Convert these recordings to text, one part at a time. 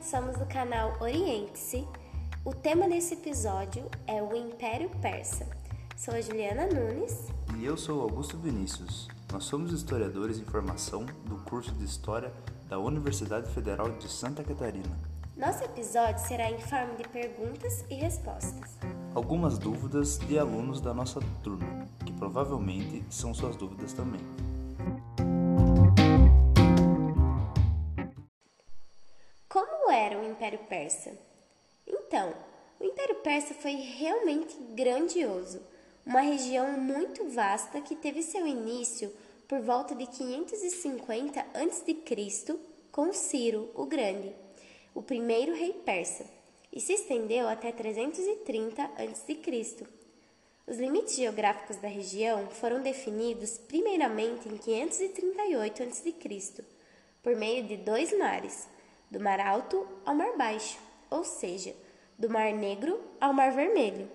Somos do canal Oriente-se. O tema desse episódio é o Império Persa. Sou a Juliana Nunes. E eu sou Augusto Vinícius. Nós somos historiadores em formação do curso de História da Universidade Federal de Santa Catarina. Nosso episódio será em forma de perguntas e respostas. Algumas dúvidas de alunos da nossa turma, que provavelmente são suas dúvidas também. Era o Império Persa? Então, o Império Persa foi realmente grandioso, uma região muito vasta que teve seu início por volta de 550 a.C. com Ciro o Grande, o primeiro rei persa, e se estendeu até 330 a.C. Os limites geográficos da região foram definidos primeiramente em 538 a.C., por meio de dois mares, do Mar Alto ao Mar Baixo, ou seja, do Mar Negro ao Mar Vermelho.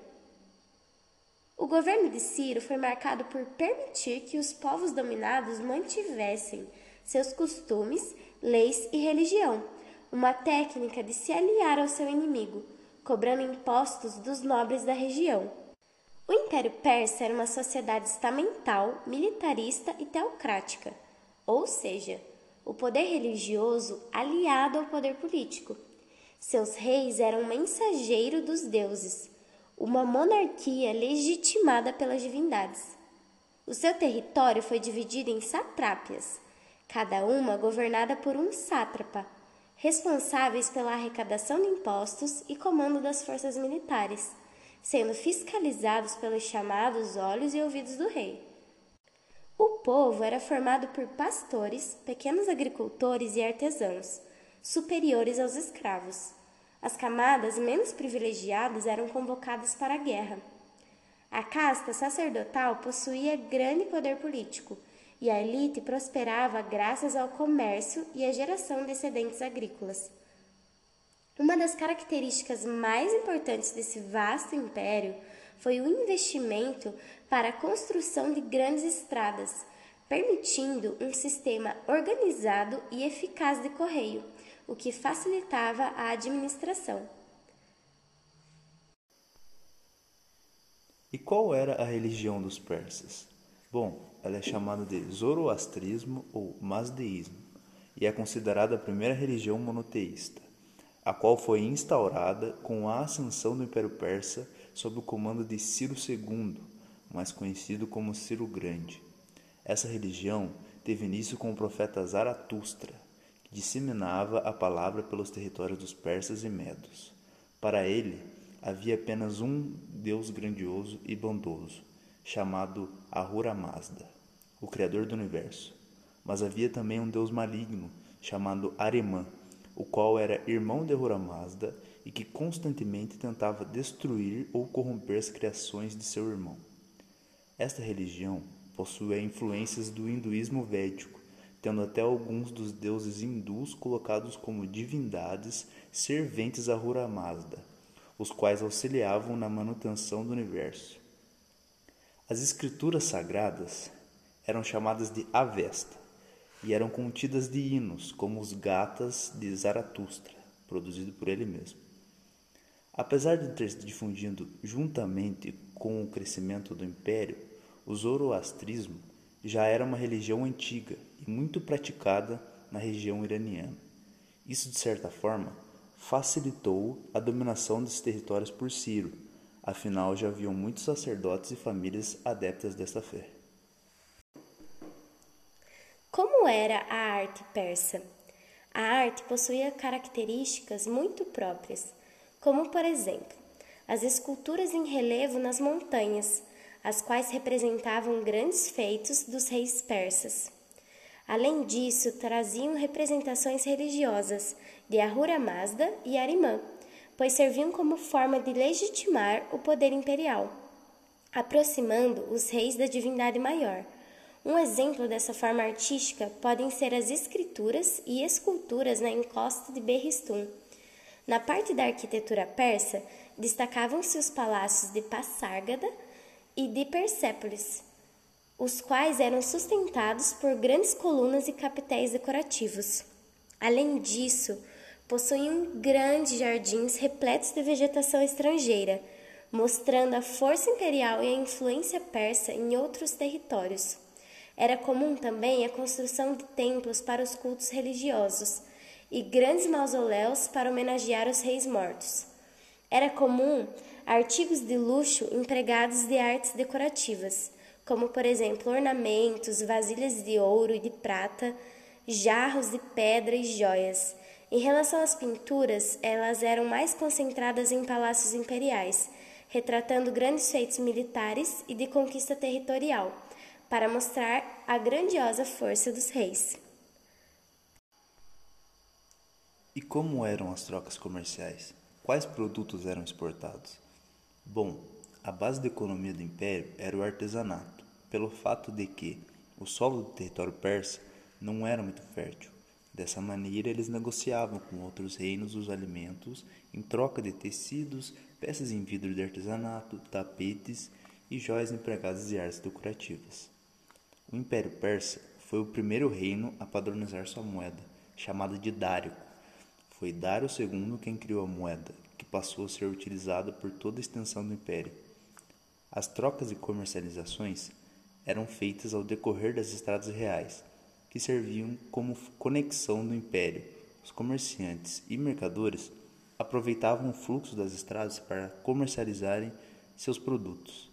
O governo de Ciro foi marcado por permitir que os povos dominados mantivessem seus costumes, leis e religião, uma técnica de se aliar ao seu inimigo, cobrando impostos dos nobres da região. O Império Persa era uma sociedade estamental, militarista e teocrática, ou seja, o poder religioso aliado ao poder político. Seus reis eram mensageiros dos deuses, uma monarquia legitimada pelas divindades. O seu território foi dividido em satrápias, cada uma governada por um sátrapa, responsáveis pela arrecadação de impostos e comando das forças militares, sendo fiscalizados pelos chamados olhos e ouvidos do rei. O povo era formado por pastores, pequenos agricultores e artesãos, superiores aos escravos. As camadas menos privilegiadas eram convocadas para a guerra. A casta sacerdotal possuía grande poder político e a elite prosperava graças ao comércio e à geração de excedentes agrícolas. Uma das características mais importantes desse vasto império foi o investimento para a construção de grandes estradas, permitindo um sistema organizado e eficaz de correio o que facilitava a administração. E qual era a religião dos persas? Bom, ela é chamada de zoroastrismo ou mazdeísmo e é considerada a primeira religião monoteísta, a qual foi instaurada com a ascensão do Império Persa sob o comando de Ciro II, mais conhecido como Ciro Grande. Essa religião teve início com o profeta Zaratustra, disseminava a palavra pelos territórios dos persas e medos. Para ele, havia apenas um Deus grandioso e bondoso, chamado Ahura Mazda, o Criador do Universo. Mas havia também um Deus maligno, chamado Aremã, o qual era irmão de Ahura Mazda e que constantemente tentava destruir ou corromper as criações de seu irmão. Esta religião possui influências do hinduísmo védico, tendo até alguns dos deuses hindus colocados como divindades serventes a Hura Mazda, os quais auxiliavam na manutenção do universo. As escrituras sagradas eram chamadas de Avesta e eram contidas de hinos, como os Gatas de Zaratustra, produzido por ele mesmo. Apesar de ter se difundido juntamente com o crescimento do império, o zoroastrismo já era uma religião antiga e muito praticada na região iraniana. Isso, de certa forma, facilitou a dominação desses territórios por Ciro, afinal já haviam muitos sacerdotes e famílias adeptas desta fé. Como era a arte persa? A arte possuía características muito próprias, como, por exemplo, as esculturas em relevo nas montanhas, as quais representavam grandes feitos dos reis persas. Além disso, traziam representações religiosas de Ahura Mazda e Arimã, pois serviam como forma de legitimar o poder imperial, aproximando os reis da divindade maior. Um exemplo dessa forma artística podem ser as escrituras e esculturas na encosta de Berristum. Na parte da arquitetura persa, destacavam-se os palácios de Passárgada e de Persépolis, os quais eram sustentados por grandes colunas e capitéis decorativos. Além disso, possuíam grandes jardins repletos de vegetação estrangeira, mostrando a força imperial e a influência persa em outros territórios. Era comum também a construção de templos para os cultos religiosos e grandes mausoléus para homenagear os reis mortos. Era comum artigos de luxo empregados de artes decorativas, como por exemplo ornamentos, vasilhas de ouro e de prata, jarros de pedra e joias. Em relação às pinturas, elas eram mais concentradas em palácios imperiais, retratando grandes feitos militares e de conquista territorial, para mostrar a grandiosa força dos reis. E como eram as trocas comerciais? Quais produtos eram exportados? Bom, a base da economia do império era o artesanato, pelo fato de que o solo do território persa não era muito fértil. Dessa maneira, eles negociavam com outros reinos os alimentos em troca de tecidos, peças em vidro de artesanato, tapetes e joias empregadas de artes decorativas. O Império Persa foi o primeiro reino a padronizar sua moeda, chamada de Dárico. Foi Dário II quem criou a moeda, que passou a ser utilizada por toda a extensão do império. As trocas e comercializações eram feitas ao decorrer das estradas reais, que serviam como conexão do império. Os comerciantes e mercadores aproveitavam o fluxo das estradas para comercializarem seus produtos.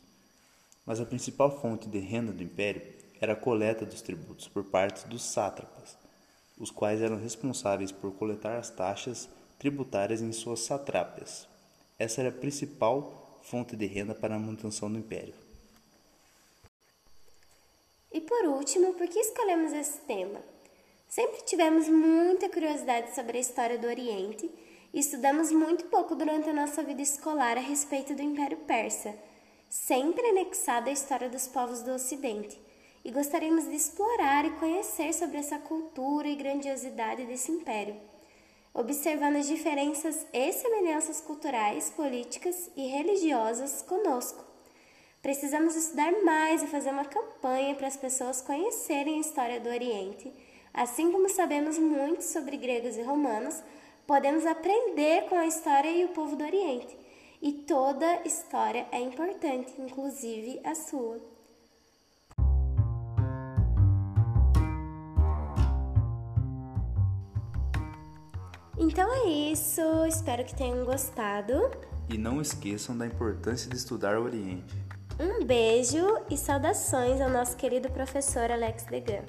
Mas a principal fonte de renda do império era a coleta dos tributos por parte dos sátrapas, os quais eram responsáveis por coletar as taxas tributárias em suas satrápias. Essa era a principal fonte de renda para a manutenção do império. E por último, por que escolhemos esse tema? Sempre tivemos muita curiosidade sobre a história do Oriente e estudamos muito pouco durante a nossa vida escolar a respeito do Império Persa, sempre anexado à história dos povos do Ocidente e gostaríamos de explorar e conhecer sobre essa cultura e grandiosidade desse império, observando as diferenças e semelhanças culturais, políticas e religiosas conosco. Precisamos estudar mais e fazer uma campanha para as pessoas conhecerem a história do Oriente. Assim como sabemos muito sobre gregos e romanos, podemos aprender com a história e o povo do Oriente. E toda história é importante, inclusive a sua. Então é isso, espero que tenham gostado. E não esqueçam da importância de estudar o Oriente. Um beijo e saudações ao nosso querido professor Alex Degan.